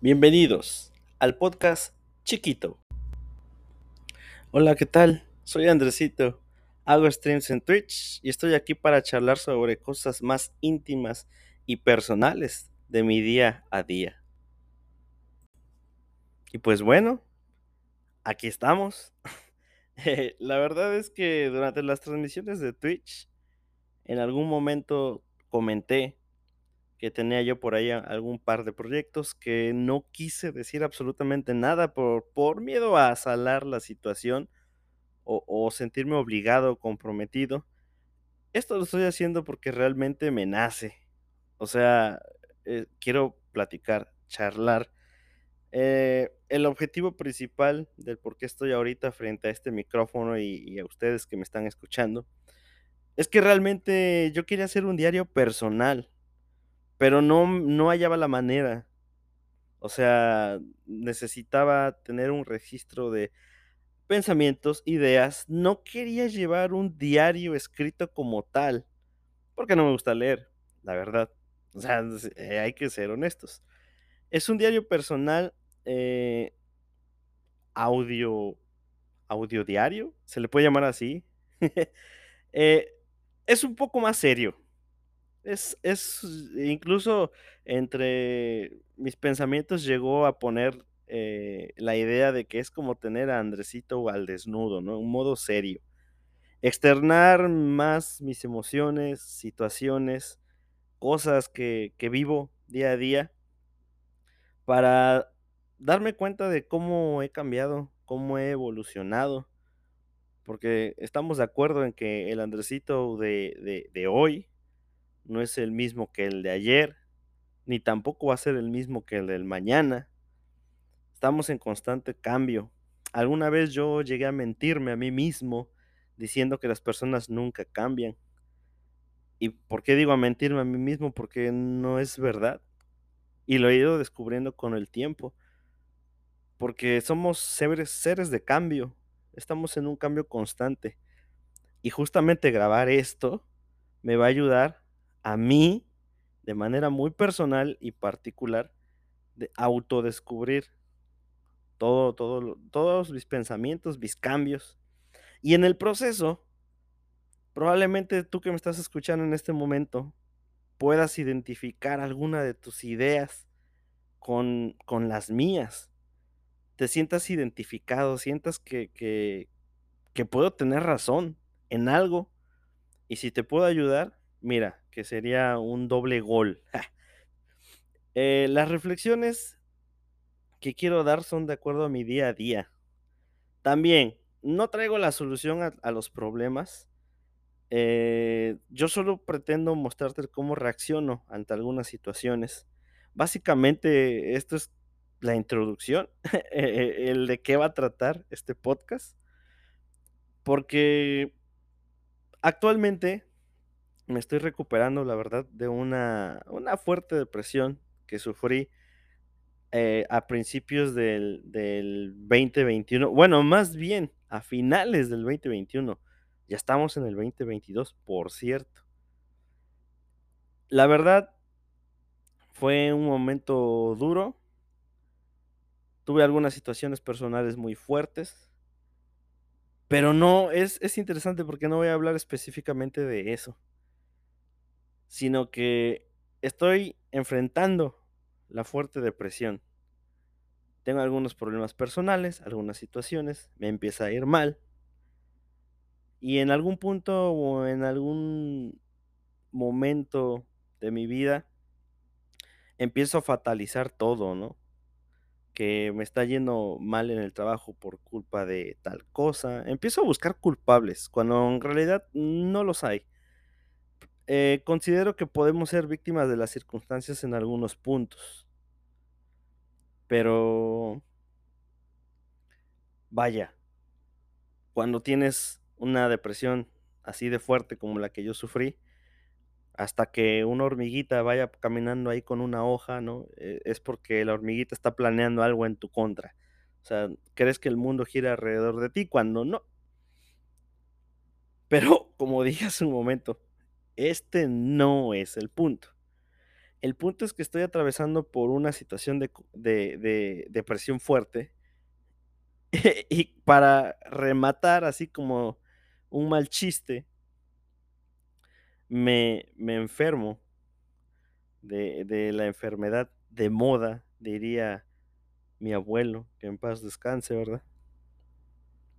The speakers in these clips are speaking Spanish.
Bienvenidos al podcast chiquito. Hola, ¿qué tal? Soy Andresito. Hago streams en Twitch y estoy aquí para charlar sobre cosas más íntimas y personales de mi día a día. Y pues bueno, aquí estamos. La verdad es que durante las transmisiones de Twitch, en algún momento comenté que tenía yo por ahí algún par de proyectos que no quise decir absolutamente nada por, por miedo a salar la situación o, sentirme obligado o comprometido. Esto lo estoy haciendo porque realmente me nace. O sea, eh, quiero platicar, charlar. Eh, el objetivo principal del por qué estoy ahorita frente a este micrófono y a ustedes que me están escuchando es que realmente yo quería hacer un diario personal pero no, no hallaba la manera. O sea, necesitaba tener un registro de pensamientos, ideas. No quería llevar un diario escrito como tal, porque no me gusta leer, la verdad. O sea, eh, hay que ser honestos. Es un diario personal, eh, audio, audio diario, se le puede llamar así. Eh, es un poco más serio, es, es incluso entre mis pensamientos llegó a poner eh, la idea de que es como tener a Andresito al desnudo, ¿no? Un modo serio. Externar más mis emociones, situaciones, cosas que, que vivo día a día para darme cuenta de cómo he cambiado, cómo he evolucionado, porque estamos de acuerdo en que el Andresito de, de, de hoy no es el mismo que el de ayer, ni tampoco va a ser el mismo que el del mañana. Estamos en constante cambio. Alguna vez yo llegué a mentirme a mí mismo diciendo que las personas nunca cambian. ¿Y por qué digo a mentirme a mí mismo? Porque no es verdad. Y lo he ido descubriendo con el tiempo. Porque somos seres, seres de cambio. Estamos en un cambio constante. Y justamente grabar esto me va a ayudar a mí, de manera muy personal y particular, de autodescubrir todo, todo, todos mis pensamientos, mis cambios. Y en el proceso, probablemente tú que me estás escuchando en este momento, puedas identificar alguna de tus ideas con, con las mías. Te sientas identificado, sientas que, que, que puedo tener razón en algo. Y si te puedo ayudar, mira, que sería un doble gol. Eh, las reflexiones que quiero dar son de acuerdo a mi día a día. También, no traigo la solución a, los problemas. Eh, yo solo pretendo mostrarte cómo reacciono ante algunas situaciones. Básicamente, esto es la introducción, e, el de qué va a tratar este podcast. Porque actualmente me estoy recuperando, la verdad, de una, una fuerte depresión que sufrí eh, a principios del, del 2021. Bueno, más bien a finales del 2021. Ya estamos en el 2022, por cierto. La verdad, fue un momento duro. Tuve algunas situaciones personales muy fuertes. Pero no, es, es interesante porque no voy a hablar específicamente de eso sino que estoy enfrentando la fuerte depresión. Tengo algunos problemas personales, algunas situaciones, me empieza a ir mal. Y en algún punto o en algún momento de mi vida empiezo a fatalizar todo, ¿no? Que me está yendo mal en el trabajo por culpa de tal cosa. Empiezo a buscar culpables, cuando en realidad no los hay. Eh, considero que podemos ser víctimas de las circunstancias en algunos puntos. Pero, vaya, cuando tienes una depresión así de fuerte como la que yo sufrí, hasta que una hormiguita vaya caminando ahí con una hoja, ¿no? Eh, es porque la hormiguita está planeando algo en tu contra. O sea, crees que el mundo gira alrededor de ti cuando no. Pero, como dije hace un momento, este no es el punto. El punto es que estoy atravesando por una situación de de depresión fuerte y para rematar, así como un mal chiste me me enfermo de de la enfermedad de moda, diría mi abuelo, que en paz descanse, ¿verdad?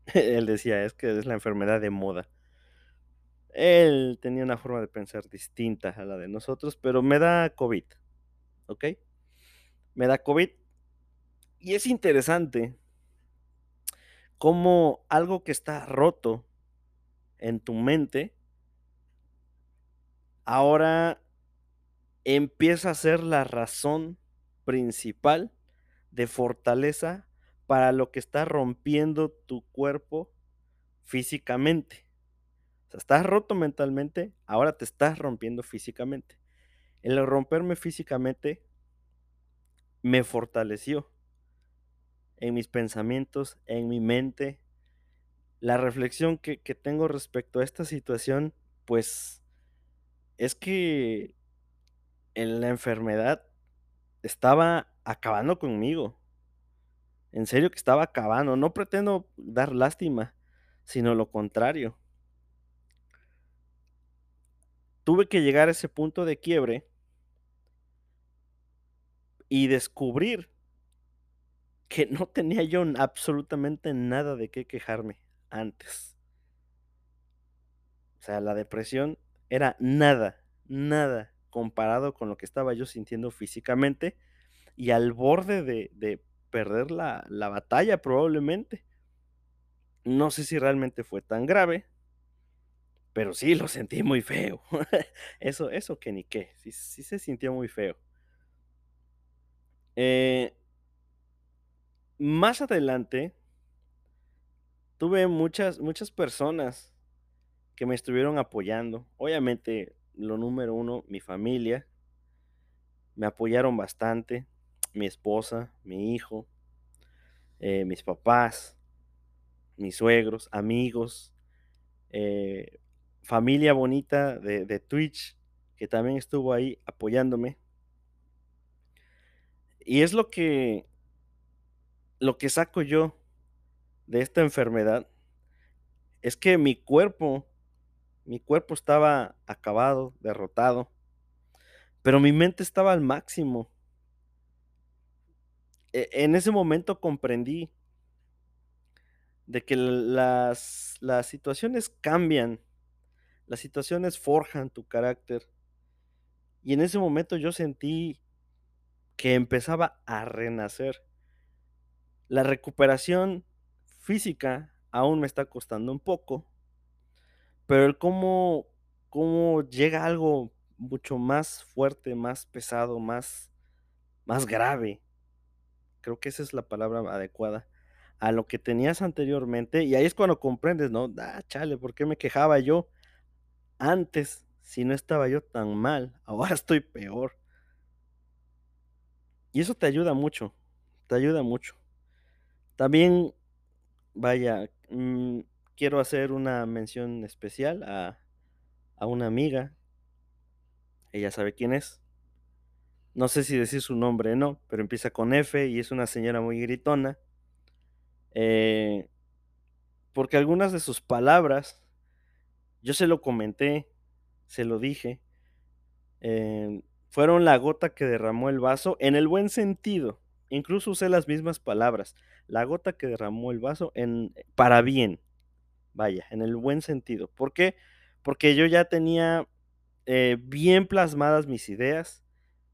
Él decía: "Es que es la enfermedad de moda". Él tenía una forma de pensar distinta a la de nosotros, pero me da COVID, ¿okey? Me da COVID. Y es interesante cómo algo que está roto en tu mente ahora empieza a ser la razón principal de fortaleza para lo que está rompiendo tu cuerpo físicamente. O sea, estás roto mentalmente, ahora te estás rompiendo físicamente. El romperme físicamente me fortaleció en mis pensamientos, en mi mente. La reflexión que que tengo respecto a esta situación, pues, es que en la enfermedad estaba acabando conmigo. En serio que estaba acabando, no pretendo dar lástima, sino lo contrario. Tuve que llegar a ese punto de quiebre y descubrir que no tenía yo absolutamente nada de qué quejarme antes. O sea, la depresión era nada, nada comparado con lo que estaba yo sintiendo físicamente y al borde de de perder la la batalla probablemente. No sé si realmente fue tan grave pero sí lo sentí muy feo. Eso eso que ni qué, sí sí se sintió muy feo. Eh más adelante tuve muchas muchas personas que me estuvieron apoyando. Obviamente, lo número 1, mi familia. Me apoyaron bastante, mi esposa, mi hijo, eh, mis papás, mis suegros, amigos, eh, familia bonita de Twitch, que también estuvo ahí apoyándome. Y es lo que lo que saco yo de esta enfermedad es que mi cuerpo mi cuerpo estaba acabado, derrotado pero mi mente estaba al máximo. E en ese momento comprendí de que las las situaciones cambian, las situaciones forjan tu carácter. Y en ese momento yo sentí que empezaba a renacer. La recuperación física aún me está costando un poco pero el cómo cómo llega algo mucho más fuerte, más pesado, más más grave. Creo que esa es la palabra adecuada, a lo que tenías anteriormente, y ahí es cuando comprendes, ¿no? Ah, chale, ¿por qué me quejaba yo antes si no estaba yo tan mal? Ahora estoy peor. Y eso te ayuda mucho, te ayuda mucho. También, vaya, mm, quiero hacer una mención especial a a una amiga. Ella sabe quién es. No sé si decir su nombre no, pero empieza con F y es una señora muy gritona. Eh porque algunas de sus palabras, yo se lo comenté, se lo dije, em, fueron la gota que derramó el vaso en el buen sentido, incluso usé las mismas palabras, la gota que derramó el vaso en para bien, vaya, en el buen sentido, ¿por qué? Porque yo ya tenía, eh, bien plasmadas mis ideas,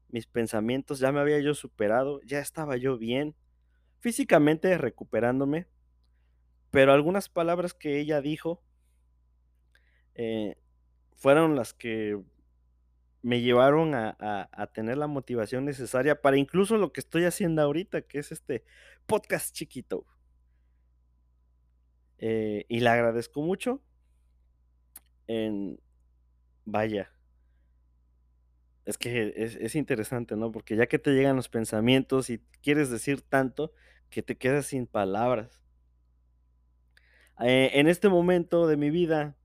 mis pensamientos, ya me había yo superado, ya estaba yo bien, físicamente recuperándome, pero algunas palabras que ella dijo eh, fueron las que me llevaron a tener la motivación necesaria para incluso lo que estoy haciendo ahorita, que es este podcast chiquito. Eh, y le agradezco mucho. Vaya. Es que es es interesante, ¿no? Porque ya que te llegan los pensamientos y quieres decir tanto que te quedas sin palabras. Eh, en este momento de mi vida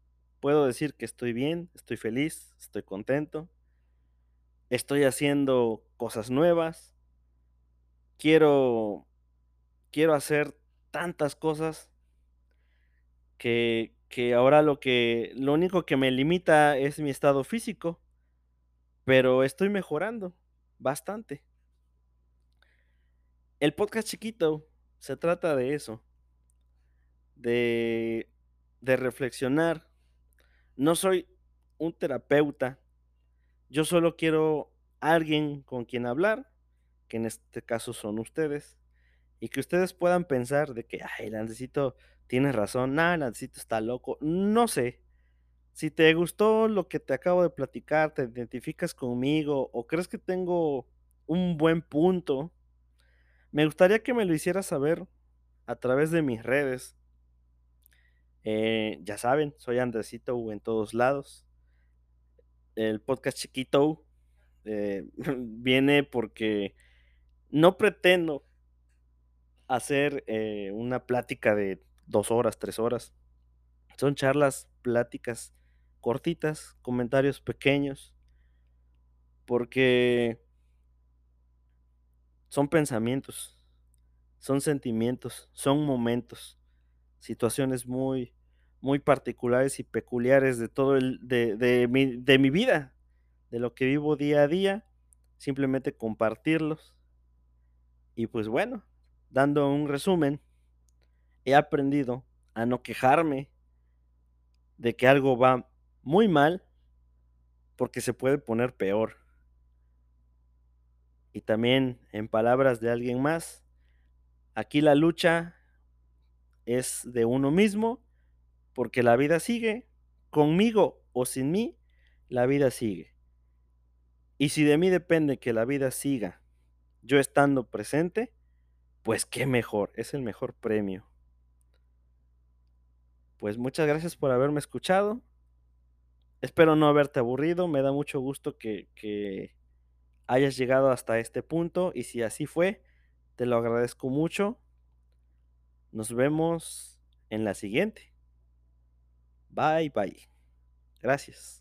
puedo decir que estoy bien, estoy feliz, estoy contento. estoy haciendo cosas nuevas. Quiero quiero hacer tantas cosas que que ahora lo que lo único que me limita es mi estado físico. Pero estoy mejorando bastante. El podcast chiquito se trata de eso. De de reflexionar. No soy un terapeuta. Yo solo quiero alguien con quien hablar, que en este caso son ustedes, y que ustedes puedan pensar de que: "Ay, el Andresito tiene razón, no, el Andresito está loco", no sé. Si te gustó lo que te acabo de platicar, te identificas conmigo o crees que tengo un buen punto me gustaría que me lo hicieras saber a través de mis redes. Eh, ya saben, soy Andresito en todos lados. El podcast chiquito, eh, viene porque no pretendo hacer, eh, una plática de 2 horas, 3 horas. Son charlas, pláticas cortitas, comentarios pequeños. Porque son pensamientos, son sentimientos, son momentos, situaciones muy muy particulares y peculiares de todo el de de mi de mi vida, de lo que vivo día a día, simplemente compartirlos. Y pues bueno, dando un resumen, he aprendido a no quejarme de que algo va muy mal porque se puede poner peor. Y también, en palabras de alguien más, aquí la lucha es de uno mismo, porque la vida sigue, conmigo o sin mí, la vida sigue. Y si de mí depende que la vida siga, yo estando presente, pues qué mejor, es el mejor premio. Pues muchas gracias por haberme escuchado. Espero no haberte aburrido, me da mucho gusto que que hayas llegado hasta este punto, y si así fue, te lo agradezco mucho. Nos vemos en la siguiente. Bye, bye. Gracias.